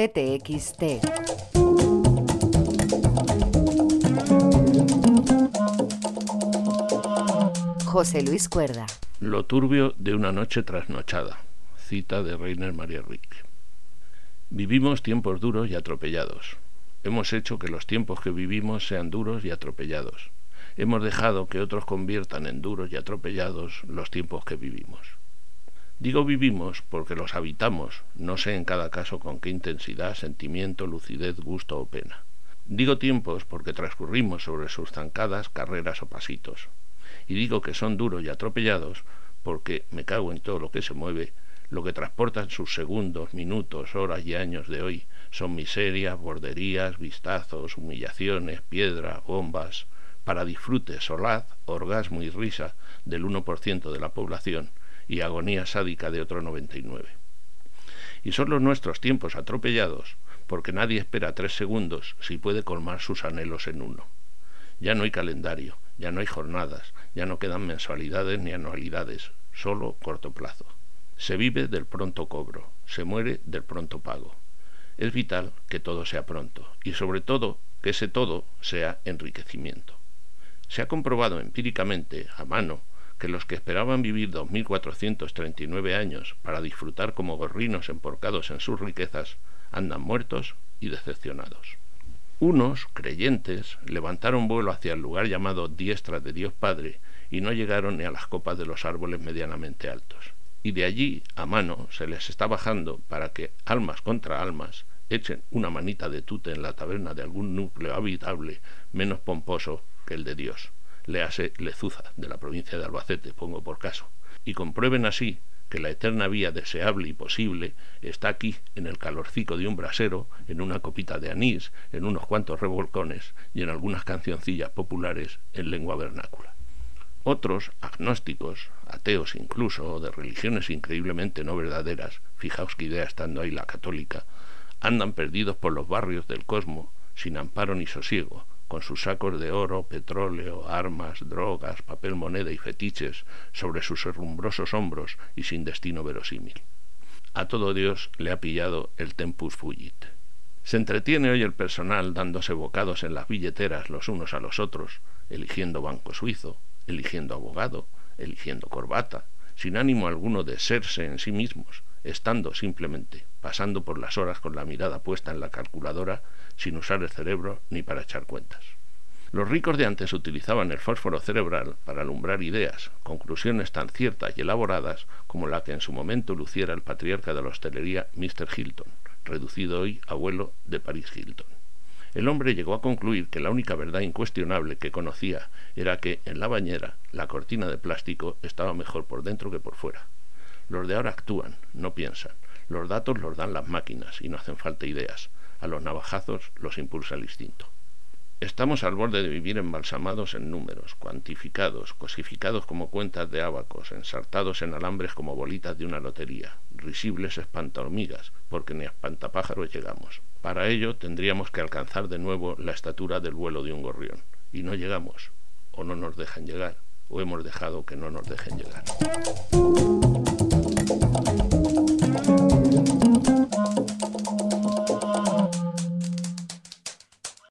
CTXT. José Luis Cuerda. Lo turbio de una noche trasnochada. Cita de Reiner María Rick. Vivimos tiempos duros y atropellados. Hemos hecho que los tiempos que vivimos sean duros y atropellados. Hemos dejado que otros conviertan en duros y atropellados los tiempos que vivimos. Digo vivimos porque los habitamos, no sé en cada caso con qué intensidad, sentimiento, lucidez, gusto o pena. Digo tiempos porque transcurrimos sobre sus zancadas, carreras o pasitos. Y digo que son duros y atropellados porque me cago en todo lo que se mueve, lo que transportan sus segundos, minutos, horas y años de hoy son miserias, borderías, vistazos, humillaciones, piedras, bombas, para disfrute, solaz, orgasmo y risa del 1% de la población y agonía sádica de otro 99. Y son los nuestros tiempos atropellados, porque nadie espera tres segundos si puede colmar sus anhelos en uno. Ya no hay calendario, ya no hay jornadas, ya no quedan mensualidades ni anualidades, solo corto plazo. Se vive del pronto cobro, se muere del pronto pago. Es vital que todo sea pronto y sobre todo que ese todo sea enriquecimiento. Se ha comprobado empíricamente, a mano, que los que esperaban vivir 2.439 años para disfrutar como gorrinos emporcados en sus riquezas andan muertos y decepcionados. Unos, creyentes, levantaron vuelo hacia el lugar llamado Diestra de Dios Padre y no llegaron ni a las copas de los árboles medianamente altos. Y de allí, a mano, se les está bajando para que, almas contra almas, echen una manita de tute en la taberna de algún núcleo habitable menos pomposo que el de Dios. Le Lezuza, de la provincia de Albacete, pongo por caso. Y comprueben así que la eterna vía deseable y posible está aquí, en el calorcico de un brasero, en una copita de anís, en unos cuantos revolcones y en algunas cancioncillas populares en lengua vernácula. Otros, agnósticos, ateos incluso, o de religiones increíblemente no verdaderas, fijaos que idea estando ahí la católica, andan perdidos por los barrios del cosmo, sin amparo ni sosiego, con sus sacos de oro, petróleo, armas, drogas, papel moneda y fetiches sobre sus herrumbrosos hombros y sin destino verosímil. A todo Dios le ha pillado el tempus fugit. Se entretiene hoy el personal dándose bocados en las billeteras los unos a los otros, eligiendo banco suizo, eligiendo abogado, eligiendo corbata, sin ánimo alguno de serse en sí mismos, estando simplemente pasando por las horas con la mirada puesta en la calculadora sin usar el cerebro ni para echar cuentas. Los ricos de antes utilizaban el fósforo cerebral para alumbrar ideas, conclusiones tan ciertas y elaboradas como la que en su momento luciera el patriarca de la hostelería Mr. Hilton, reducido hoy abuelo de Paris Hilton. El hombre llegó a concluir que la única verdad incuestionable que conocía era que en la bañera la cortina de plástico estaba mejor por dentro que por fuera. Los de ahora actúan, no piensan. Los datos los dan las máquinas y no hacen falta ideas. A los navajazos los impulsa el instinto. Estamos al borde de vivir embalsamados en números, cuantificados, cosificados como cuentas de ábacos, ensartados en alambres como bolitas de una lotería, risibles espantahormigas, porque ni a espantapájaros llegamos. Para ello tendríamos que alcanzar de nuevo la estatura del vuelo de un gorrión. Y no llegamos, o no nos dejan llegar, o hemos dejado que no nos dejen llegar.